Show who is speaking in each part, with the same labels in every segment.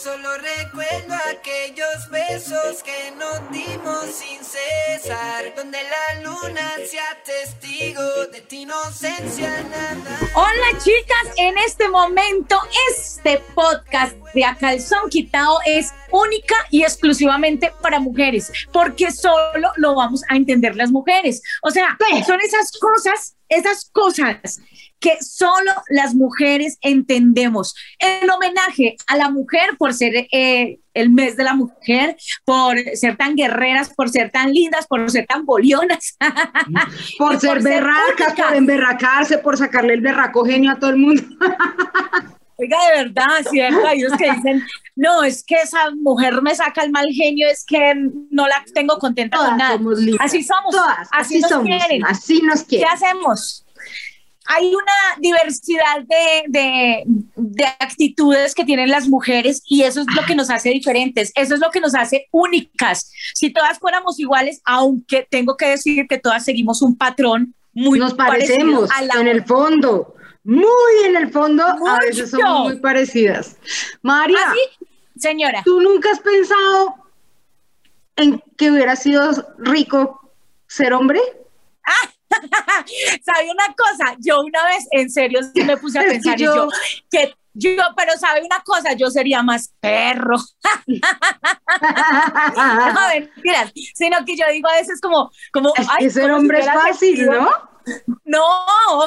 Speaker 1: Solo recuerdo aquellos besos que nos dimos sin cesar, donde la luna sea testigo de tu inocencia nada.
Speaker 2: Hola chicas, en este momento este podcast de A Calzón Quitado es única y exclusivamente para mujeres, porque solo lo vamos a entender las mujeres. O sea, son esas cosas, esas cosas que solo las mujeres entendemos. En homenaje a la mujer por ser eh, el mes de la mujer, por ser tan guerreras, por ser tan lindas, por ser tan bolionas.
Speaker 3: por ser berracas, por emberracarse, por sacarle el berraco genio a todo el mundo.
Speaker 2: Oiga, de verdad, ¿cierto? Hay los que dicen, no, es que esa mujer me saca el mal genio, es que no la tengo contenta con nada. así somos, así, nos quieren.
Speaker 3: Así nos quieren.
Speaker 2: ¿Qué hacemos? Hay una diversidad de, actitudes que tienen las mujeres y eso es lo que nos hace diferentes, eso es lo que nos hace únicas. Si todas fuéramos iguales, aunque tengo que decir que todas seguimos un patrón muy
Speaker 3: Nos parecemos en el fondo, muy en el fondo, a veces somos muy parecidas. María,
Speaker 2: ¿Ah, señora,
Speaker 3: ¿tú nunca has pensado en que hubiera sido rico ser hombre?
Speaker 2: Ah, ¿Sabe una cosa? Yo una vez, en serio, me puse a pensar y yo, que yo, pero sabe una cosa, yo sería más perro. no, mentiras, sino que yo digo a veces como, como,
Speaker 3: es que ser hombre es fácil, ¿no?
Speaker 2: No,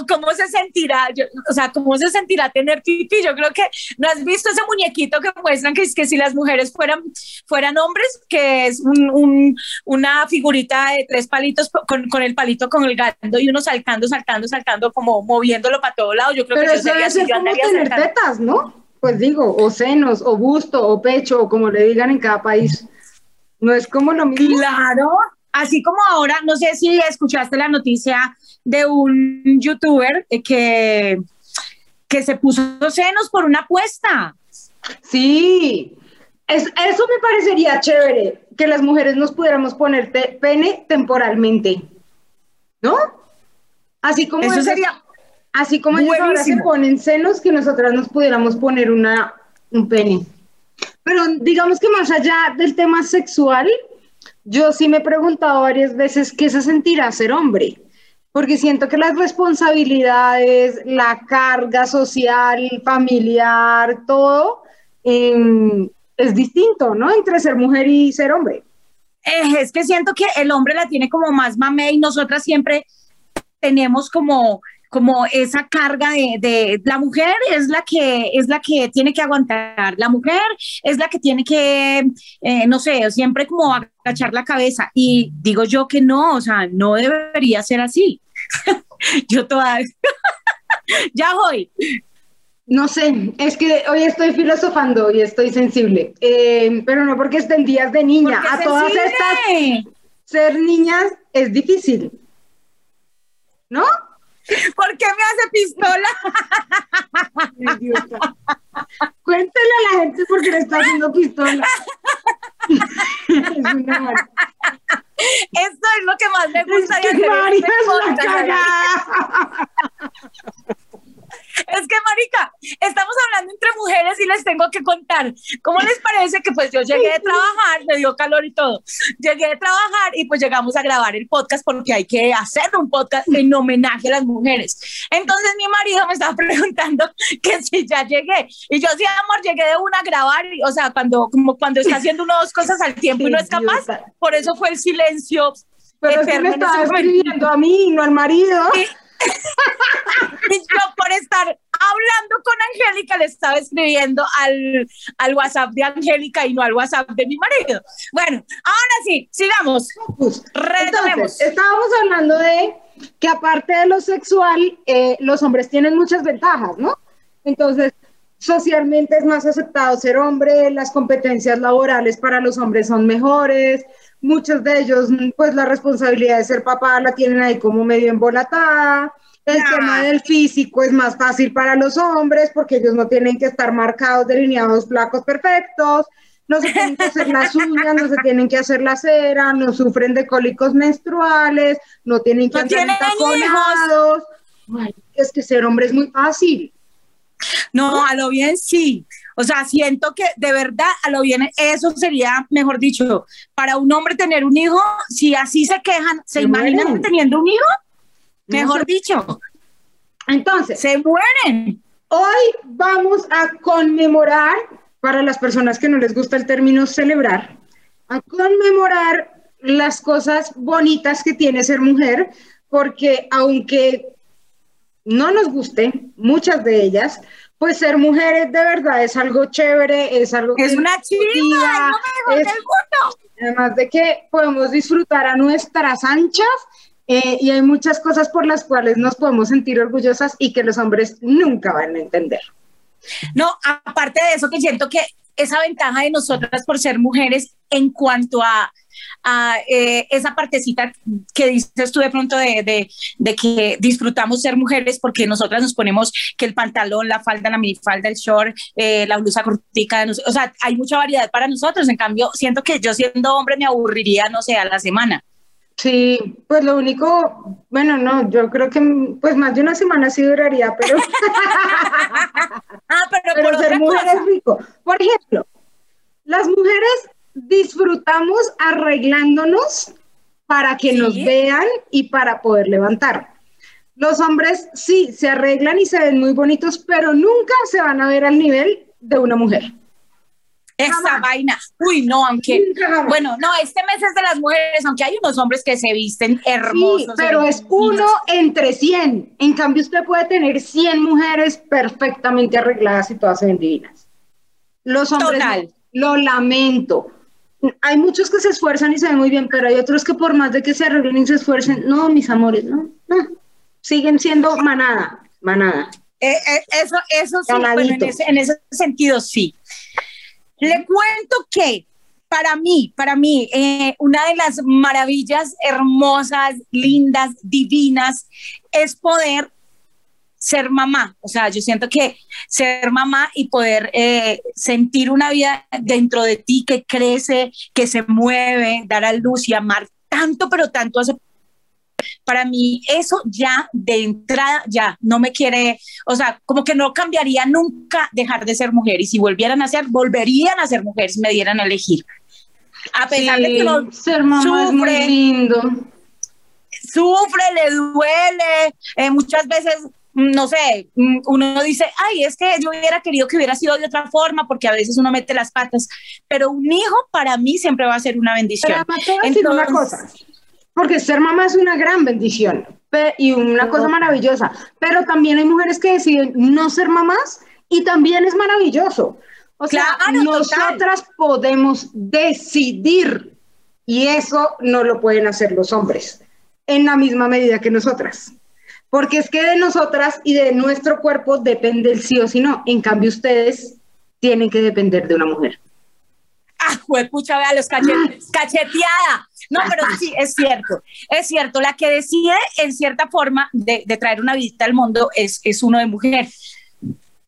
Speaker 2: ¿cómo se sentirá? o sea, ¿cómo se sentirá tener pipí? Yo creo que no has visto ese muñequito que muestran que es que si las mujeres fueran, fueran hombres, que es un, una figurita de tres palitos con, con, el palito con el gato y uno saltando, saltando, saltando, como moviéndolo para todo lado. Yo creo
Speaker 3: Pero
Speaker 2: que
Speaker 3: eso sería ser como tener tetas, ¿no? Pues digo, o senos, o busto, o pecho, o como le digan en cada país. No es como lo mismo.
Speaker 2: Claro, así como ahora, no sé si escuchaste la noticia de un youtuber que, que se puso senos por una apuesta.
Speaker 3: Sí, es, eso me parecería chévere, que las mujeres nos pudiéramos poner pene temporalmente, ¿no? Así como
Speaker 2: eso sería
Speaker 3: así como ellos ahora se ponen senos, que nosotras nos pudiéramos poner una, un pene. Pero digamos que más allá del tema sexual, yo sí me he preguntado varias veces qué se sentirá ser hombre porque siento que las responsabilidades, la carga social, familiar, todo em, es distinto, ¿no? Entre ser mujer y ser hombre.
Speaker 2: Eh, es que siento que el hombre la tiene como más mame y nosotras siempre tenemos como como esa carga de, la mujer es la que es la que tiene que aguantar, la mujer es la que tiene que, eh, no sé, siempre como agachar la cabeza. Y digo yo que no, o sea, no debería ser así. yo todavía, ya voy.
Speaker 3: No sé, es que hoy estoy filosofando y estoy sensible, eh, pero no porque estén días de niña. A todas estas, ser niñas es difícil, ¿no?
Speaker 2: ¿Por qué me hace pistola?
Speaker 3: Cuéntale a la gente por qué le está haciendo pistola.
Speaker 2: es una Esto es lo que más me gusta
Speaker 3: es que María es la
Speaker 2: es que, marica, estamos hablando entre mujeres y les tengo que contar. ¿Cómo les parece que pues yo llegué de trabajar, me dio calor y todo? Llegué de trabajar y pues llegamos a grabar el podcast porque hay que hacer un podcast en homenaje a las mujeres. Entonces mi marido me estaba preguntando que si ya llegué. Y yo, sí, amor, llegué de una a grabar. o sea, cuando, como cuando está haciendo una o dos cosas al tiempo y no es capaz. Por eso fue el silencio.
Speaker 3: Pero es que me estaba escribiendo a mí, no al marido.
Speaker 2: y yo por estar hablando con Angélica le estaba escribiendo al, al WhatsApp de Angélica y no al WhatsApp de mi marido. Bueno, ahora sí, sigamos.
Speaker 3: Retomemos. estábamos hablando de que aparte de lo sexual, eh, los hombres tienen muchas ventajas, ¿no? Entonces, socialmente es más aceptado ser hombre, las competencias laborales para los hombres son mejores, muchos de ellos, pues la responsabilidad de ser papá la tienen ahí como medio embolatada. El tema del físico es más fácil para los hombres porque ellos no tienen que estar marcados, delineados, flacos, perfectos. no se tienen que hacer las uñas, no se tienen que hacer la cera, no sufren de cólicos menstruales, no tienen que
Speaker 2: no
Speaker 3: andar Es que ser hombre es muy fácil.
Speaker 2: No, a lo bien sí. O sea, siento que de verdad a lo bien eso sería, mejor dicho, para un hombre tener un hijo, si así se quejan, ¿se, imaginan teniendo un hijo? Mejor dicho.
Speaker 3: Entonces,
Speaker 2: se mueren.
Speaker 3: Hoy vamos a conmemorar, para las personas que no les gusta el término celebrar, a conmemorar las cosas bonitas que tiene ser mujer, porque aunque no nos guste, muchas de ellas, pues ser mujeres de verdad es algo chévere, es algo
Speaker 2: es una chiva, no me
Speaker 3: Además de que podemos disfrutar a nuestras anchas eh, y hay muchas cosas por las cuales nos podemos sentir orgullosas y que los hombres nunca van a entender.
Speaker 2: No, aparte de eso, que siento que esa ventaja de nosotras por ser mujeres en cuanto a, eh, esa partecita que dices tú de pronto de, que disfrutamos ser mujeres porque nosotras nos ponemos que el pantalón, la falda, la minifalda, el short, eh, la blusa cortica, o sea, hay mucha variedad para nosotros. En cambio, siento que yo siendo hombre me aburriría, no sé, a la semana.
Speaker 3: Sí, pues lo único, bueno, no, yo creo que pues más de una semana sí duraría, pero...
Speaker 2: ah, pero, por
Speaker 3: ser mujer es rico. Por ejemplo, las mujeres disfrutamos arreglándonos para que nos vean y para poder levantar. Los hombres sí se arreglan y se ven muy bonitos, pero nunca se van a ver al nivel de una mujer.
Speaker 2: Esa vaina. Uy, no, aunque. Bueno, no, este mes es de las mujeres, aunque hay unos hombres que se visten hermosos. Sí,
Speaker 3: pero es uno entre 100. En cambio, usted puede tener 100 mujeres perfectamente arregladas y todas se ven divinas. Los hombres. Total. Lo lamento. Hay muchos que se esfuerzan y se ven muy bien, pero hay otros que por más de que se arreglen y se esfuercen, no, mis amores, no, no. Siguen siendo manada, manada.
Speaker 2: Eh, eh, eso, eso sí, bueno, en, ese, en ese sentido sí. Le cuento que para mí, para mí, eh, una de las maravillas hermosas, lindas, divinas, es poder ser mamá. O sea, yo siento que ser mamá y poder eh, sentir una vida dentro de ti que crece, que se mueve, dar a luz y amar tanto, pero tanto a para mí eso ya de entrada ya no me quiere, o sea, como que no cambiaría nunca dejar de ser mujer y si volvieran a ser, volverían a ser mujeres si me dieran a elegir. A pesar de que no
Speaker 3: ser mamá sufre, es muy lindo.
Speaker 2: Sufre, le duele, eh, muchas veces no sé, uno dice, ay, es que yo hubiera querido que hubiera sido de otra forma, porque a veces uno mete las patas, pero un hijo para mí siempre va a ser una bendición.
Speaker 3: Pero, una cosa, porque ser mamá es una gran bendición y una cosa maravillosa, pero también hay mujeres que deciden no ser mamás y también es maravilloso. O sea, nosotras podemos decidir y eso no lo pueden hacer los hombres en la misma medida que nosotras. Porque es que de nosotras y de nuestro cuerpo depende el sí o sí no. En cambio, ustedes tienen que depender de una mujer.
Speaker 2: Ah, pucha, vea los cachetes, cacheteada. No, pero sí, es cierto, es cierto. La que decide en cierta forma de, traer una visita al mundo es, es uno de mujer.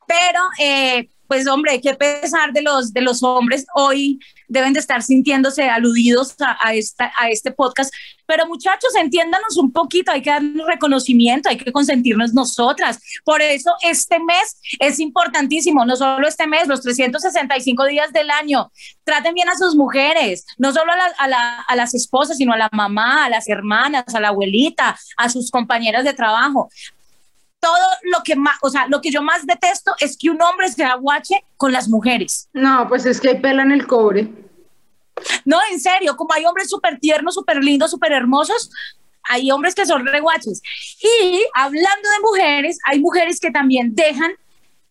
Speaker 2: Pero, eh, pues hombre, qué pesar de los, de los hombres hoy deben de estar sintiéndose aludidos a, esta, a este podcast. Pero muchachos, entiéndanos un poquito, hay que darnos reconocimiento, hay que consentirnos nosotras. Por eso este mes es importantísimo, no solo este mes, los 365 días del año. Traten bien a sus mujeres, no solo a, a las esposas, sino a la mamá, a las hermanas, a la abuelita, a sus compañeras de trabajo todo lo que más, o sea, lo que yo más detesto es que un hombre se aguache con las mujeres.
Speaker 3: No, pues es que pelan el cobre.
Speaker 2: No, en serio, como hay hombres súper tiernos, súper lindos, súper hermosos, hay hombres que son reguaches. Y hablando de mujeres, hay mujeres que también dejan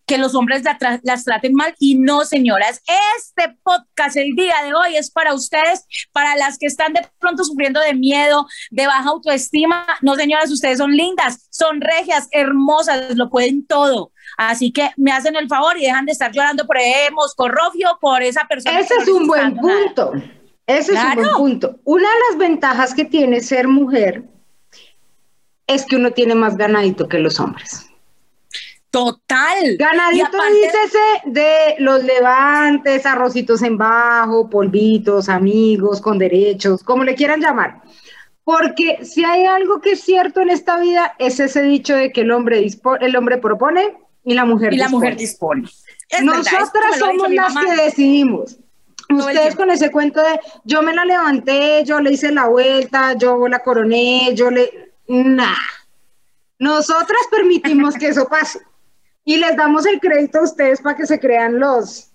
Speaker 2: que los hombres las traten mal y no, señoras. Este podcast el día de hoy es para ustedes, para las que están de pronto sufriendo de miedo, de baja autoestima. No, señoras, ustedes son lindas, son regias, hermosas, lo pueden todo. Así que me hacen el favor y dejan de estar llorando por Emos, Corrofio, por esa persona.
Speaker 3: Ese es un buen punto. Ese es un buen punto. Una de las ventajas que tiene ser mujer es que uno tiene más ganadito que los hombres.
Speaker 2: Total.
Speaker 3: Ganadito dícese de los levantes, arrocitos en bajo, polvitos, amigos, con derechos, como le quieran llamar. Porque si hay algo que es cierto en esta vida, es ese dicho de que el hombre, el hombre propone y la mujer
Speaker 2: y la mujer dispone.
Speaker 3: Nosotras somos las que decidimos. Ustedes con ese cuento de yo me la levanté, yo le hice la vuelta, yo la coroné, yo le... Nah. Nosotras permitimos que eso pase y les damos el crédito a ustedes para que se crean los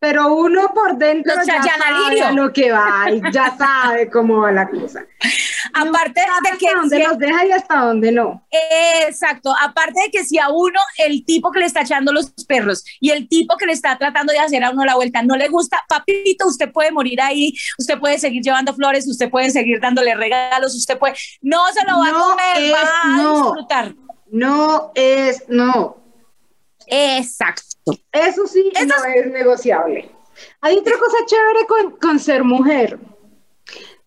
Speaker 3: pero uno por dentro ya sabe lo que va y ya sabe cómo va la cosa.
Speaker 2: Aparte de que...
Speaker 3: Hasta dónde los deja y hasta dónde no.
Speaker 2: Exacto, aparte de que si a uno el tipo que le está echando los perros y el tipo que le está tratando de hacer a uno la vuelta no le gusta, papito, usted puede morir ahí, usted puede seguir llevando flores, usted puede seguir dándole regalos, usted puede... No se lo va a comer, va a disfrutar.
Speaker 3: No es, no.
Speaker 2: Exacto.
Speaker 3: Eso sí no es negociable. Hay otra cosa chévere con, con ser mujer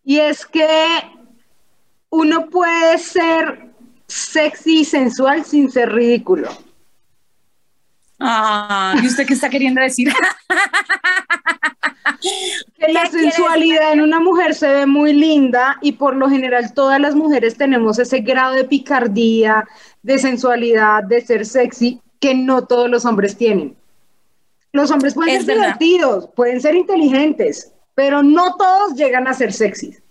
Speaker 3: y es que uno puede ser sexy y sensual sin ser ridículo.
Speaker 2: Ah, ¿y usted qué está queriendo decir?
Speaker 3: que la sensualidad en una mujer se ve muy linda y por lo general todas las mujeres tenemos ese grado de picardía, de sensualidad, de ser sexy que no todos los hombres tienen. Los hombres pueden ser divertidos, pueden ser inteligentes, pero no todos llegan a ser sexys.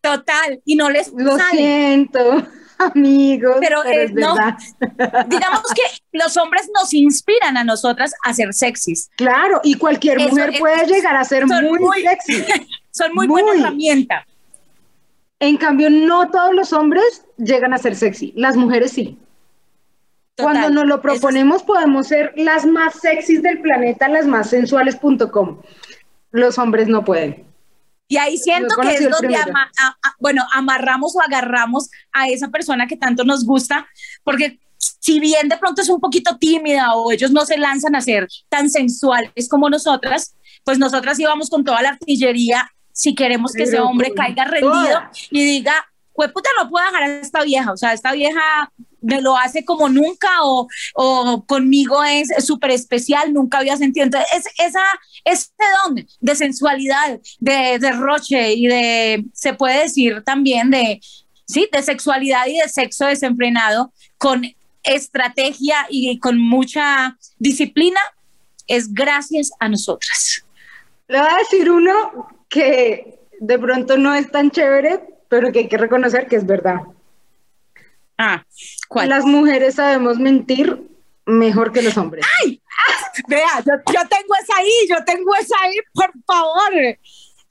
Speaker 2: Total, y no les
Speaker 3: Lo siento, amigos, pero, es no,
Speaker 2: digamos que los hombres nos inspiran a nosotras a ser sexys.
Speaker 3: Claro, y cualquier mujer puede llegar a ser muy, sexy.
Speaker 2: Son muy, muy buena herramienta.
Speaker 3: En cambio, no todos los hombres llegan a ser sexy, las mujeres sí. Cuando nos lo proponemos, podemos ser las más sexys del planeta, las más sensuales.com. Los hombres no pueden.
Speaker 2: Y ahí siento que es donde, bueno, amarramos o agarramos a esa persona que tanto nos gusta, porque si bien de pronto es un poquito tímida o ellos no se lanzan a ser tan sensuales como nosotras, pues nosotras íbamos con toda la artillería si queremos que ese hombre caiga rendido y diga, puta, no puedo dejar a esta vieja, o sea, esta vieja me lo hace como nunca o, o conmigo es súper especial, nunca había sentido. Entonces, es, esa, ese don de sensualidad, de derroche y de, se puede decir también de, sí, de sexualidad y de sexo desenfrenado con estrategia y con mucha disciplina, es gracias a nosotras.
Speaker 3: Le voy a decir uno que de pronto no es tan chévere, pero que hay que reconocer que es verdad.
Speaker 2: Ah, ¿cuál?
Speaker 3: Las mujeres sabemos mentir mejor que los hombres.
Speaker 2: ¡Ay! Vea, yo, tengo esa ahí, yo tengo esa ahí, por favor.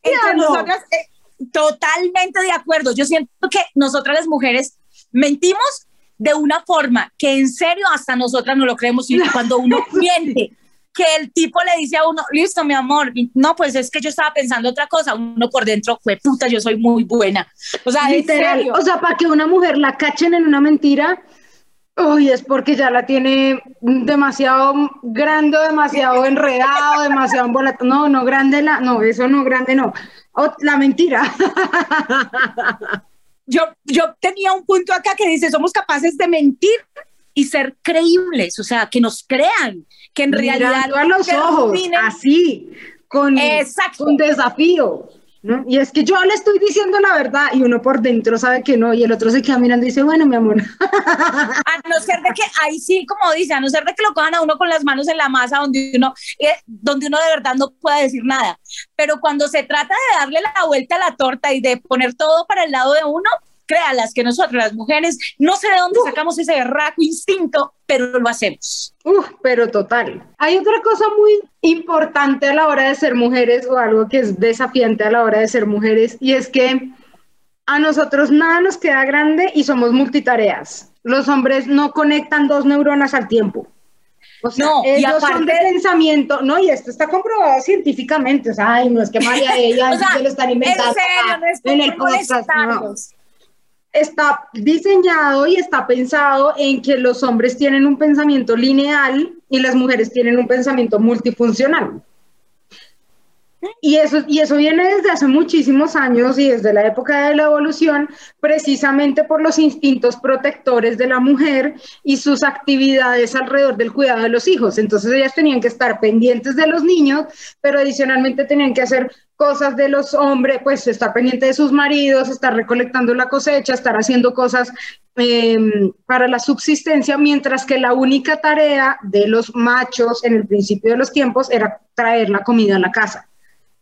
Speaker 2: Entre nosotras, eh, totalmente de acuerdo. Yo siento que nosotras las mujeres mentimos de una forma que en serio hasta nosotras no lo creemos y cuando uno miente que el tipo le dice a uno, listo, mi amor, no, pues es que yo estaba pensando otra cosa, uno por dentro, fue puta, yo soy muy buena. O sea, literal,
Speaker 3: o sea, para que una mujer la cachen en una mentira, uy, es porque ya la tiene demasiado grande, demasiado enredado, demasiado embolatado. No, no, grande la, no, eso no, grande no. la mentira.
Speaker 2: Yo, yo tenía un punto acá que dice, somos capaces de mentir y ser creíbles, o sea, que nos crean, que en realidad...
Speaker 3: a los ojos, así, con, un desafío. ¿no? Y es que yo le estoy diciendo la verdad y uno por dentro sabe que no y el otro se queda mirando y dice, bueno, mi amor.
Speaker 2: A no ser de que, ahí sí, como dice, a no ser de que lo cojan a uno con las manos en la masa donde uno, eh, donde uno de verdad no pueda decir nada. Pero cuando se trata de darle la vuelta a la torta y de poner todo para el lado de uno, créalas que nosotros las mujeres, no sé de dónde sacamos ese berraco instinto, pero lo hacemos.
Speaker 3: Uf, pero total. Hay otra cosa muy importante a la hora de ser mujeres o algo que es desafiante a la hora de ser mujeres y es que a nosotros nada nos queda grande y somos multitareas. Los hombres no conectan dos neuronas al tiempo. O sea, no, ellos son de pensamiento, no, y esto está comprobado científicamente, o sea, ay, no es que María ella o se lo están inventando en, serio, no es en el podcast, no está diseñado y está pensado en que los hombres tienen un pensamiento lineal y las mujeres tienen un pensamiento multifuncional. y eso, y eso viene desde hace muchísimos años y desde la época de la evolución, precisamente por los instintos protectores de la mujer y sus actividades alrededor del cuidado de los hijos. Entonces ellas tenían que estar pendientes de los niños, pero adicionalmente tenían que hacer cosas de los hombres, pues estar pendiente de sus maridos, estar recolectando la cosecha, estar haciendo cosas em, para la subsistencia, mientras que la única tarea de los machos en el principio de los tiempos era traer la comida a la casa.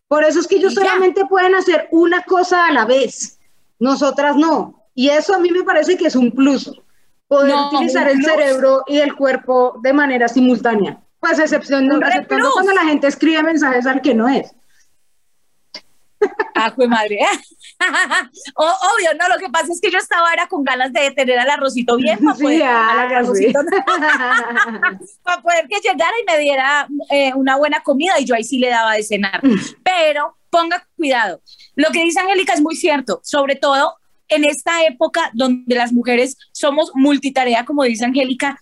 Speaker 3: Por eso es que ellos solamente pueden hacer una cosa a la vez, nosotras no. Y eso a mí me parece que es un plus, poder utilizar el cerebro y el cuerpo de manera simultánea. Pues excepción, exceptuando cuando la gente escribe mensajes al que no es.
Speaker 2: Ah, fue madre. obvio, no, lo que pasa es que yo estaba era con ganas de tener al arrocito bien para poder, para poder que llegara y me diera eh, una buena comida y yo ahí sí le daba de cenar. Mm. Pero ponga cuidado. Lo que dice Angélica es muy cierto, sobre todo en esta época donde las mujeres somos multitarea, como dice Angélica.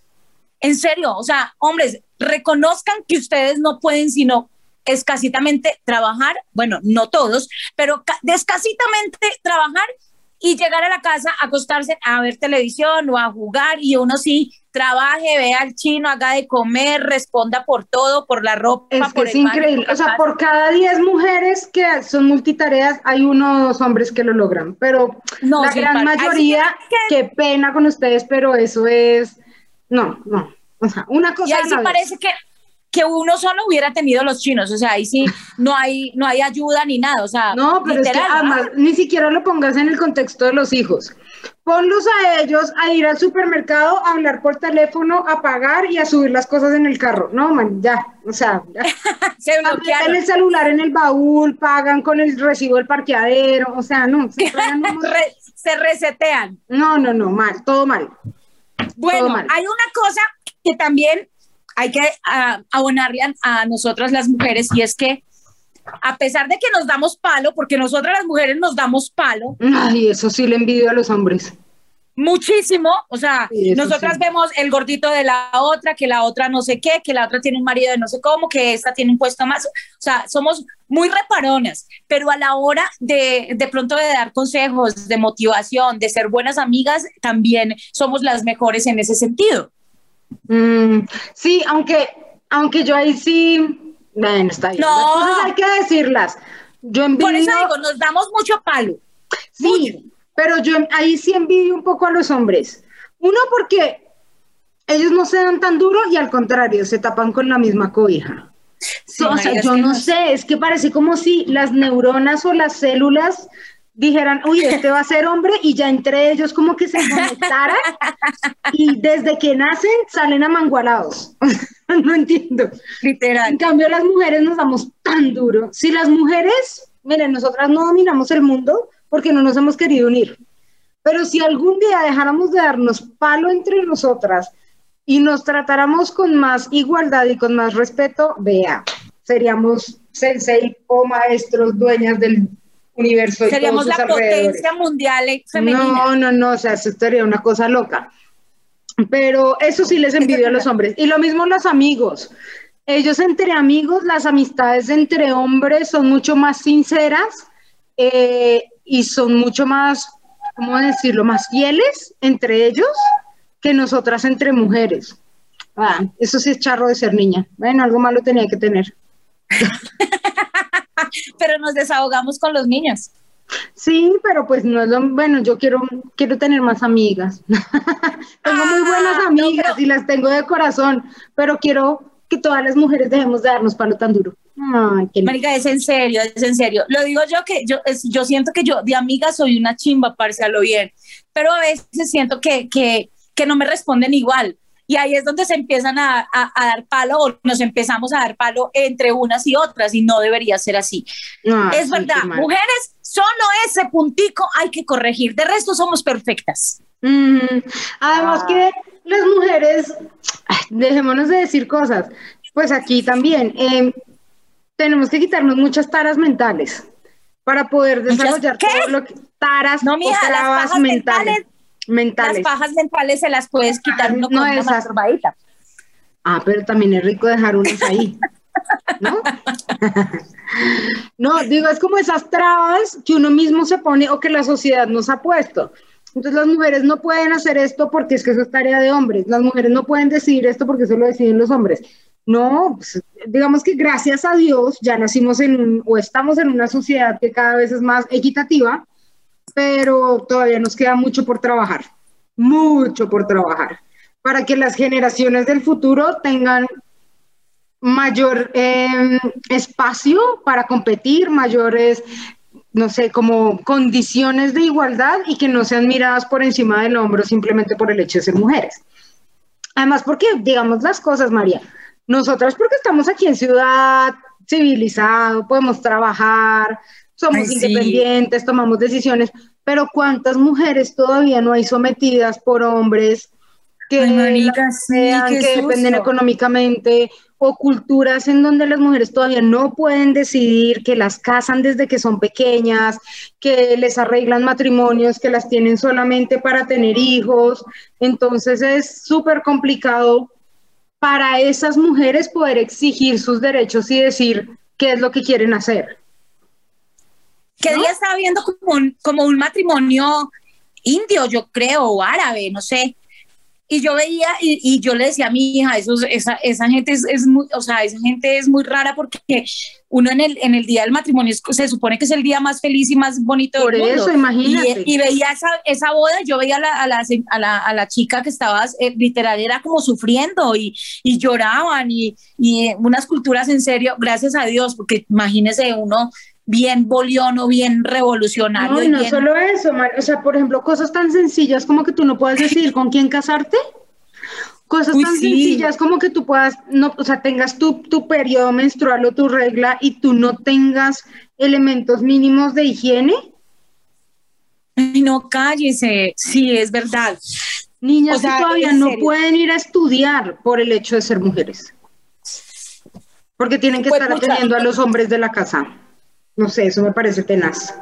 Speaker 2: En serio, o sea, hombres, reconozcan que ustedes no pueden sino escasitamente trabajar, bueno, no todos, pero escasitamente trabajar y llegar a la casa, acostarse a ver televisión o a jugar y uno sí trabaje, vea al chino, haga de comer, responda por todo, por la ropa.
Speaker 3: Es que es increíble, o sea, por cada 10 mujeres que son multitareas, hay unos hombres que lo logran, pero la gran mayoría, qué pena con ustedes, pero eso es, no, no, o sea, una cosa.
Speaker 2: Y ahí sí parece que que uno solo hubiera tenido los chinos, o sea, ahí sí no hay, no hay ayuda ni nada, o sea,
Speaker 3: no, pero es que además ni siquiera lo pongas en el contexto de los hijos. Ponlos a ellos a ir al supermercado, a hablar por teléfono, a pagar y a subir las cosas en el carro. No, man, ya, o sea, ya. se el celular en el baúl, pagan con el recibo del parqueadero, o sea, no. Se,
Speaker 2: se resetean.
Speaker 3: No, no, no, mal, todo mal.
Speaker 2: Bueno, hay una cosa que también hay que ah, abonarle a, nosotras las mujeres y es que a pesar de que nos damos palo, porque nosotras las mujeres nos damos palo.
Speaker 3: Ay, eso sí le envidio a los hombres.
Speaker 2: Muchísimo, o sea, nosotras vemos el gordito de la otra, que la otra no sé qué, que la otra tiene un marido de no sé cómo, que esta tiene un puesto más, o sea, somos muy reparonas, pero a la hora de de pronto de dar consejos, de motivación, de ser buenas amigas, también somos las mejores en ese sentido.
Speaker 3: Mm, sí, aunque, aunque yo ahí sí, bueno, está bien. No. hay que decirlas. Yo envidio...
Speaker 2: Por eso digo, nos damos mucho palo.
Speaker 3: Sí, pero yo ahí sí envidio un poco a los hombres. Uno, porque ellos no se dan tan duro y al contrario, se tapan con la misma cobija. o sea, yo no sé, es que parece como si las neuronas o las células dijeran, uy, este va a ser hombre y ya entre ellos como que se conectaran y desde que nacen salen amangualados. no entiendo.
Speaker 2: Literal.
Speaker 3: En cambio, las mujeres nos damos tan duro. Si las mujeres, miren, nosotras no dominamos el mundo porque no nos hemos querido unir. Pero si algún día dejáramos de darnos palo entre nosotras y nos tratáramos con más igualdad y con más respeto, vea, seríamos sensei o maestros dueñas del universo.
Speaker 2: Seríamos la potencia mundial femenina.
Speaker 3: No, no, no, o sea, eso sería una cosa loca. Pero eso sí les envidio a los hombres. Y lo mismo los amigos. Ellos entre amigos, las amistades entre hombres son mucho más sinceras eh, y son mucho más, ¿cómo decirlo?, más fieles entre ellos que nosotras entre mujeres. Ah, eso sí es charro de ser niña. Bueno, algo malo tenía que tener.
Speaker 2: pero nos desahogamos con los niños.
Speaker 3: Sí, pero pues no es lo bueno, yo quiero, quiero tener más amigas. tengo muy buenas ah, amigas y las tengo de corazón, pero quiero que todas las mujeres dejemos de darnos palo tan duro.
Speaker 2: Ay, Marica, es en serio, es en serio. Lo digo yo que yo, yo siento que yo de amiga soy una chimba, parece a lo bien, pero a veces siento que, que, que no me responden igual y ahí es donde se empiezan a, dar palo o nos empezamos a dar palo entre unas y otras y no debería ser así. es verdad, mujeres, solo ese puntico hay que corregir, de resto somos perfectas.
Speaker 3: Además que las mujeres, dejémonos de decir cosas, pues aquí también em, tenemos que quitarnos muchas taras mentales para poder desarrollar todo lo que taras
Speaker 2: no, mija, las mentales mentales. Las pajas mentales se las puedes quitar uno con una
Speaker 3: Ah, pero también es rico dejar unas ahí, ¿no? No, digo, es como esas trabas que uno mismo se pone o que la sociedad nos ha puesto. Entonces las mujeres no pueden hacer esto porque es que eso es tarea de hombres. Las mujeres no pueden decidir esto porque eso lo deciden los hombres. No, pues, digamos que gracias a Dios ya nacimos en un, o estamos en una sociedad que cada vez es más equitativa, pero todavía nos queda mucho por trabajar, mucho por trabajar, para que las generaciones del futuro tengan mayor em, espacio para competir, mayores, no sé, como condiciones de igualdad y que no sean miradas por encima del hombro simplemente por el hecho de ser mujeres. Además, porque, digamos las cosas, María, nosotras porque estamos aquí en ciudad civilizado, podemos trabajar, somos independientes, tomamos decisiones, pero ¿cuántas mujeres todavía no hay sometidas por hombres que, que dependen económicamente o culturas en donde las mujeres todavía no pueden decidir, que las casan desde que son pequeñas, que les arreglan matrimonios, que las tienen solamente para tener hijos. Entonces es súper complicado para esas mujeres poder exigir sus derechos y decir qué es lo que quieren hacer.
Speaker 2: Que día estaba viendo como un, como un matrimonio indio, yo creo, o árabe, no sé, y yo veía y, yo le decía a mi hija, esa, esa gente es, es, muy, o sea, esa gente es muy rara porque uno en el, en el día del matrimonio se supone que es el día más feliz y más bonito
Speaker 3: Por del mundo. eso, imagínate.
Speaker 2: Y, veía esa, esa boda, yo veía a la, a la, a la, a la chica que estaba, eh, literal, era como sufriendo y, y lloraban y, y unas culturas en serio, gracias a Dios, porque imagínese uno bien bolión bien revolucionario.
Speaker 3: No, y no solo eso, o sea, por ejemplo, cosas tan sencillas como que tú no puedas decidir con quién casarte. Cosas tan sencillas como que tú puedas, no, o sea, tengas tu, tu periodo menstrual o tu regla y tú no tengas elementos mínimos de higiene.
Speaker 2: no, cállese, sí, es verdad.
Speaker 3: Niñas que todavía no pueden ir a estudiar por el hecho de ser mujeres. Porque tienen que pues estar atendiendo a los hombres de la casa. No sé, eso me parece tenaz.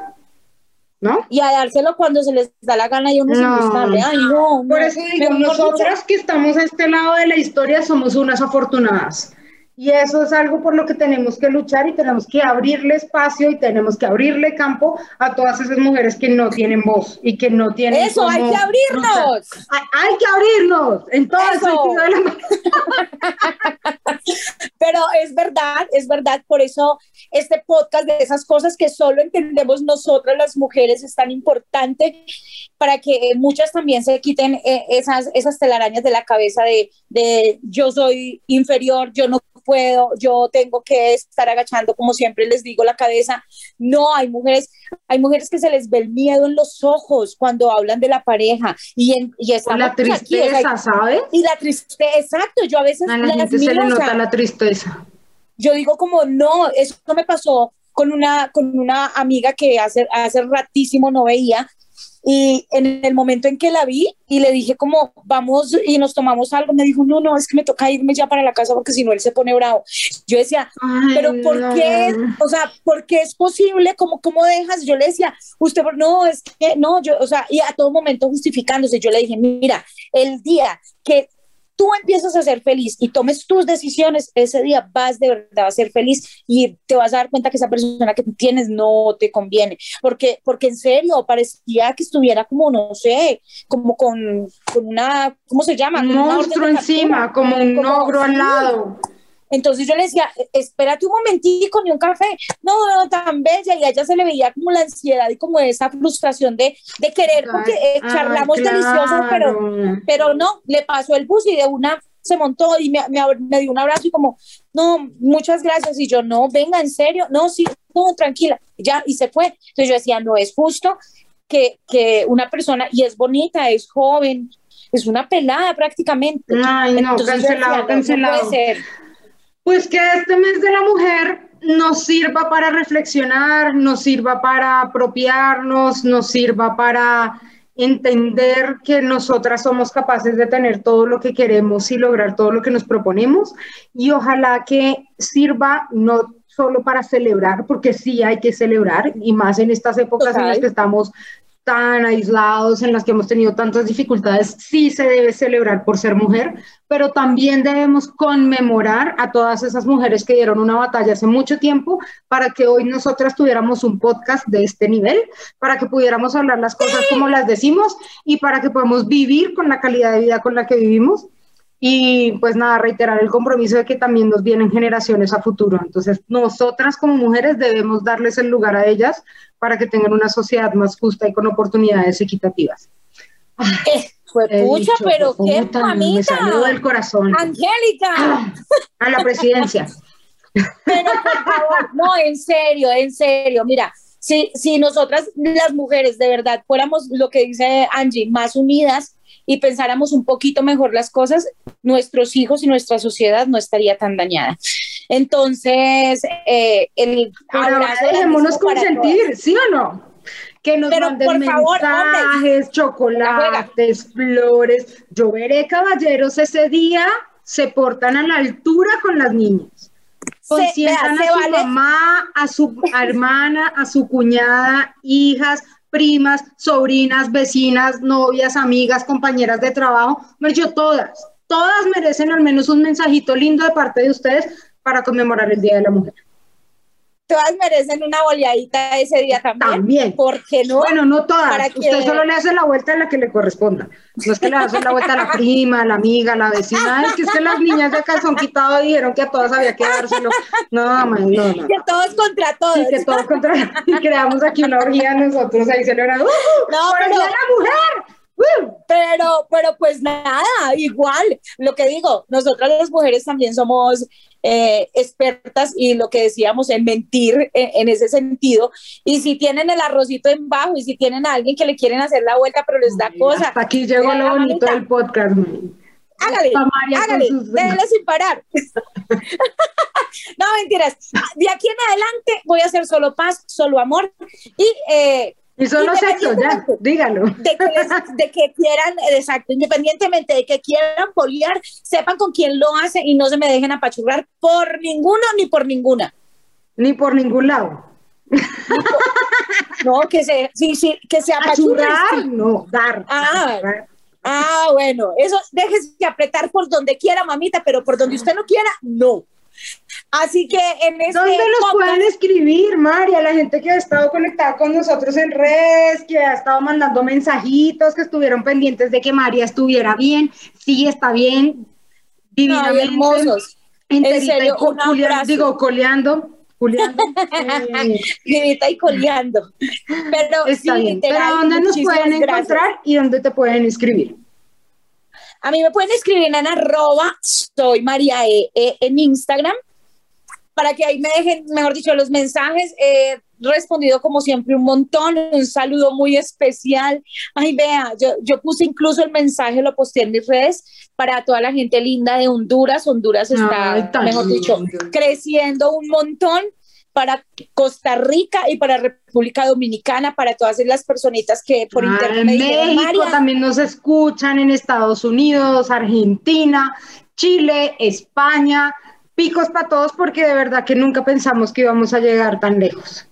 Speaker 3: ¿No?
Speaker 2: Y a dárselo cuando se les da la gana y uno no. se Ay, no,
Speaker 3: Por eso digo, nosotras que estamos a este lado de la historia somos unas afortunadas. Y eso es algo por lo que tenemos que luchar y tenemos que abrirle espacio y tenemos que abrirle campo a todas esas mujeres que no tienen voz y que no tienen.
Speaker 2: Eso, hay que abrirnos.
Speaker 3: Hay, que abrirnos en todo el sentido de la
Speaker 2: Pero es verdad, es verdad. Por eso este podcast de esas cosas que solo entendemos nosotras las mujeres es tan importante para que muchas también se quiten eh, esas, esas telarañas de la cabeza de, de yo soy inferior, yo no puedo, yo tengo que estar agachando, como siempre les digo, la cabeza. No, hay mujeres, hay mujeres que se les ve el miedo en los ojos cuando hablan de la pareja y, en, y
Speaker 3: la tristeza, ¿sabes?
Speaker 2: Y la tristeza, exacto, yo a veces...
Speaker 3: A la gente se le nota la tristeza.
Speaker 2: Yo digo como, no, eso me pasó con una, con una amiga que hace, hace ratísimo no veía y en el momento en que la vi y le dije como, vamos y nos tomamos algo, me dijo, no, no, es que me toca irme ya para la casa porque si no él se pone bravo. Yo decía, pero ¿por qué? O sea, ¿por qué es posible? ¿Cómo, ¿Cómo dejas? Yo le decía, usted, no, es que no, yo, o sea, y a todo momento justificándose, yo le dije, mira, el día que tú empiezas a ser feliz y tomes tus decisiones, ese día vas de verdad a ser feliz y te vas a dar cuenta que esa persona que tú tienes no te conviene. Porque, porque en serio, parecía que estuviera como, no sé, como con, con una, ¿cómo se llama?
Speaker 3: Un monstruo encima, como un ogro al lado.
Speaker 2: Entonces yo le decía, espérate un momentico, ni un café. No, no, tan bella. Y a ella se le veía como la ansiedad y como esa frustración de, de querer, porque eh, charlamos delicioso, pero, pero no, le pasó el bus y de una se montó y me, me, dio un abrazo y como, no, muchas gracias. Y yo, no, venga, en serio, no, sí, no, tranquila, ya, y se fue. Entonces yo decía, no es justo que, que una persona, y es bonita, es joven, es una pelada prácticamente.
Speaker 3: Ay, no, Entonces cancelado, cancelado. No puede ser. Pues que este mes de la mujer nos sirva para reflexionar, nos sirva para apropiarnos, nos sirva para entender que nosotras somos capaces de tener todo lo que queremos y lograr todo lo que nos proponemos. Y ojalá que sirva no solo para celebrar, porque sí hay que celebrar y más en estas épocas en las que estamos tan aislados, en las que hemos tenido tantas dificultades, sí se debe celebrar por ser mujer, pero también debemos conmemorar a todas esas mujeres que dieron una batalla hace mucho tiempo para que hoy nosotras tuviéramos un podcast de este nivel, para que pudiéramos hablar las cosas como las decimos y para que podamos vivir con la calidad de vida con la que vivimos. Y pues nada, reiterar el compromiso de que también nos vienen generaciones a futuro. Entonces, nosotras como mujeres debemos darles el lugar a ellas para que tengan una sociedad más justa y con oportunidades equitativas.
Speaker 2: Fue pucha, pero qué mamita.
Speaker 3: Me del corazón.
Speaker 2: Angélica.
Speaker 3: Ah, a la presidencia.
Speaker 2: Pero por favor, no, en serio, en serio. Mira, si, si nosotras las mujeres de verdad fuéramos lo que dice Angie, más unidas y pensáramos un poquito mejor las cosas, nuestros hijos y nuestra sociedad no estaría tan dañada. Entonces, eh, el
Speaker 3: abrazo dejémonos consentir, ¿sí o no? Que nos
Speaker 2: Pero,
Speaker 3: manden
Speaker 2: por favor,
Speaker 3: mensajes, chocolates, flores. Yo veré caballeros ese día se portan a la altura con las niñas. Consientan
Speaker 2: vea, se
Speaker 3: a su
Speaker 2: vale.
Speaker 3: mamá, a su hermana, a su cuñada, hijas, primas, sobrinas, vecinas, novias, amigas, compañeras de trabajo. Yo todas, todas merecen al menos un mensajito lindo de parte de ustedes para conmemorar el Día de la Mujer.
Speaker 2: Todas merecen una boleadita ese día también.
Speaker 3: También.
Speaker 2: ¿Por qué no?
Speaker 3: Bueno, no todas.
Speaker 2: Para
Speaker 3: Usted
Speaker 2: que-
Speaker 3: solo le hace la vuelta a la que le corresponda. No es que le hace la vuelta a la prima, a la amiga, a la vecina. Es que es que las niñas de calzón quitado dijeron que a todas había que dárselo. No, man, no, no.
Speaker 2: Que todos contra todos.
Speaker 3: Y que todos contra... Y creamos aquí una orgía nosotros ahí celebrando. ¡Uh!
Speaker 2: No,
Speaker 3: ¡Por el
Speaker 2: pero-
Speaker 3: la mujer!
Speaker 2: Pero, pero pues nada, igual, lo que digo, nosotras las mujeres también somos eh, expertas y lo que decíamos en mentir en, en ese sentido. Y si tienen el arrocito en bajo y si tienen a alguien que le quieren hacer la vuelta, pero les da cosa,
Speaker 3: Hasta aquí llegó lo bonito del podcast,
Speaker 2: hágale, hágale,
Speaker 3: sus-
Speaker 2: déjele sin parar. no, mentiras. De aquí en adelante voy a hacer solo paz, solo amor y eh,
Speaker 3: Y solo sexo, ya,
Speaker 2: Independientemente.
Speaker 3: dígalo.
Speaker 2: de que, les- de que quieran, exacto, independientemente de que quieran poliar, sepan con quién lo hace y no se me dejen apachurrar por ninguno ni por ninguna.
Speaker 3: Ni por ningún lado.
Speaker 2: No, que se, sí, sí, que se apachurren.
Speaker 3: Achurrar,
Speaker 2: sí.
Speaker 3: no, dar.
Speaker 2: Ah, ah, bueno, eso déjese apretar por donde quiera, mamita, pero por donde usted no quiera, no. Así que en este
Speaker 3: ¿Dónde
Speaker 2: podcast-
Speaker 3: pueden escribir, María? La gente que ha estado conectada con nosotros en redes, que ha estado mandando mensajitos, que estuvieron pendientes de que María estuviera bien. Sí, está bien. Divinamente.
Speaker 2: hermosos.
Speaker 3: enterita
Speaker 2: En serio,
Speaker 3: y
Speaker 2: un
Speaker 3: digo, coleando. Juliando. Eh,
Speaker 2: y coleando. Pero
Speaker 3: está
Speaker 2: sí,
Speaker 3: bien. Pero ¿dónde nos pueden
Speaker 2: gracias.
Speaker 3: encontrar y dónde te pueden escribir?
Speaker 2: A mí me pueden escribir en arroba soy María E, E en Instagram para que ahí me dejen, mejor dicho, los mensajes. He respondido como siempre un montón, un saludo muy especial. Ay, vea, yo, yo puse incluso el mensaje, lo posteé en mis redes para toda la gente linda de Honduras. Honduras está,
Speaker 3: Ay,
Speaker 2: mejor dicho, creciendo un montón para Costa Rica y para República Dominicana, para todas las personitas que por
Speaker 3: Ah,
Speaker 2: internet
Speaker 3: en
Speaker 2: me dijeron,
Speaker 3: México
Speaker 2: "María,
Speaker 3: también nos escuchan, en Estados Unidos, Argentina, Chile, España. Picos para todos porque de verdad que nunca pensamos que íbamos a llegar tan lejos.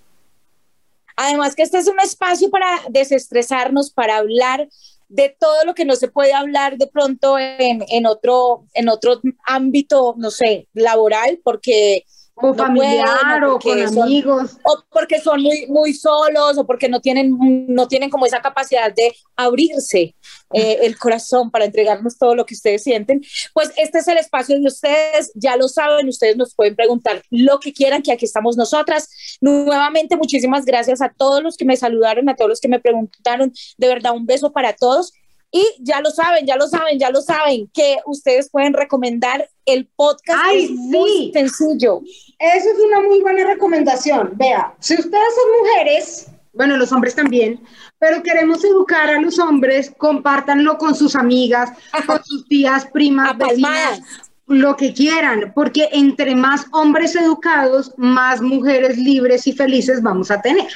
Speaker 2: Además que este es un espacio para desestresarnos, para hablar de todo lo que no se puede hablar de pronto en, en otro, en otro ámbito, no sé, laboral, porque
Speaker 3: O
Speaker 2: no
Speaker 3: familiar
Speaker 2: pueden,
Speaker 3: o con
Speaker 2: son-
Speaker 3: amigos.
Speaker 2: o porque son muy, muy solos o porque no tienen, no tienen como esa capacidad de abrirse eh, el corazón para entregarnos todo lo que ustedes sienten, pues este es el espacio de ustedes, ya lo saben, ustedes nos pueden preguntar lo que quieran, que aquí estamos nosotras. Nuevamente, muchísimas gracias a todos los que me saludaron, a todos los que me preguntaron, de verdad, un beso para todos. Y ya lo saben, ya lo saben, ya lo saben, que ustedes pueden recomendar el podcast.
Speaker 3: Ay,
Speaker 2: es muy
Speaker 3: sí.
Speaker 2: sencillo.
Speaker 3: Eso es una muy buena recomendación. Vea, si ustedes son mujeres, bueno, los hombres también, pero queremos educar a los hombres, compártanlo con sus amigas, con sus tías, primas, vecinas, lo que quieran, porque entre más hombres educados, más mujeres libres y felices vamos a tener.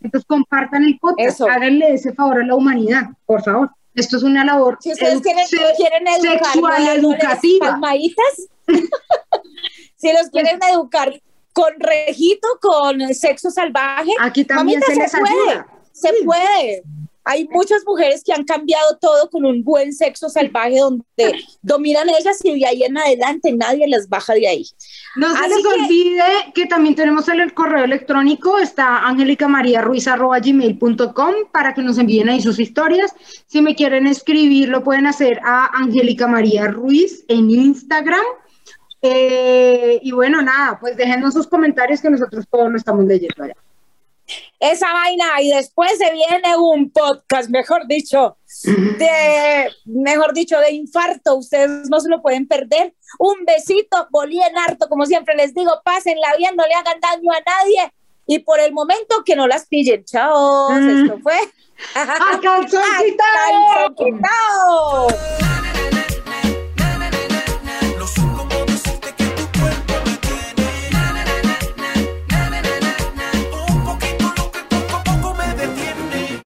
Speaker 3: Entonces compartan el podcast,
Speaker 2: Eso.
Speaker 3: háganle ese favor a la humanidad, por favor. Esto es una labor
Speaker 2: Si ustedes quieren,
Speaker 3: se-
Speaker 2: quieren educar
Speaker 3: sexual educativa.
Speaker 2: palmaditas, si los quieren educar con rejito, con sexo salvaje,
Speaker 3: Aquí también
Speaker 2: mamita,
Speaker 3: se les
Speaker 2: puede,
Speaker 3: ayuda.
Speaker 2: se
Speaker 3: Sí.
Speaker 2: puede. Hay muchas mujeres que han cambiado todo con un buen sexo salvaje donde dominan ellas y de ahí en adelante nadie las baja de ahí.
Speaker 3: No se les olvide que también tenemos el, correo electrónico, está gmail.com para que nos envíen ahí sus historias. Si me quieren escribir, lo pueden hacer a Angélica María Ruiz en Instagram. Eh, y bueno, nada, pues déjenos sus comentarios que nosotros todos lo estamos leyendo allá
Speaker 2: esa vaina y después se viene un podcast, mejor dicho, de, mejor dicho, de infarto. Ustedes no se lo pueden perder. Un besito, bolien harto, como siempre les digo, pásenla bien, no le hagan daño a nadie y por el momento que no las pillen. Chao, esto fue.
Speaker 3: ¡A calzón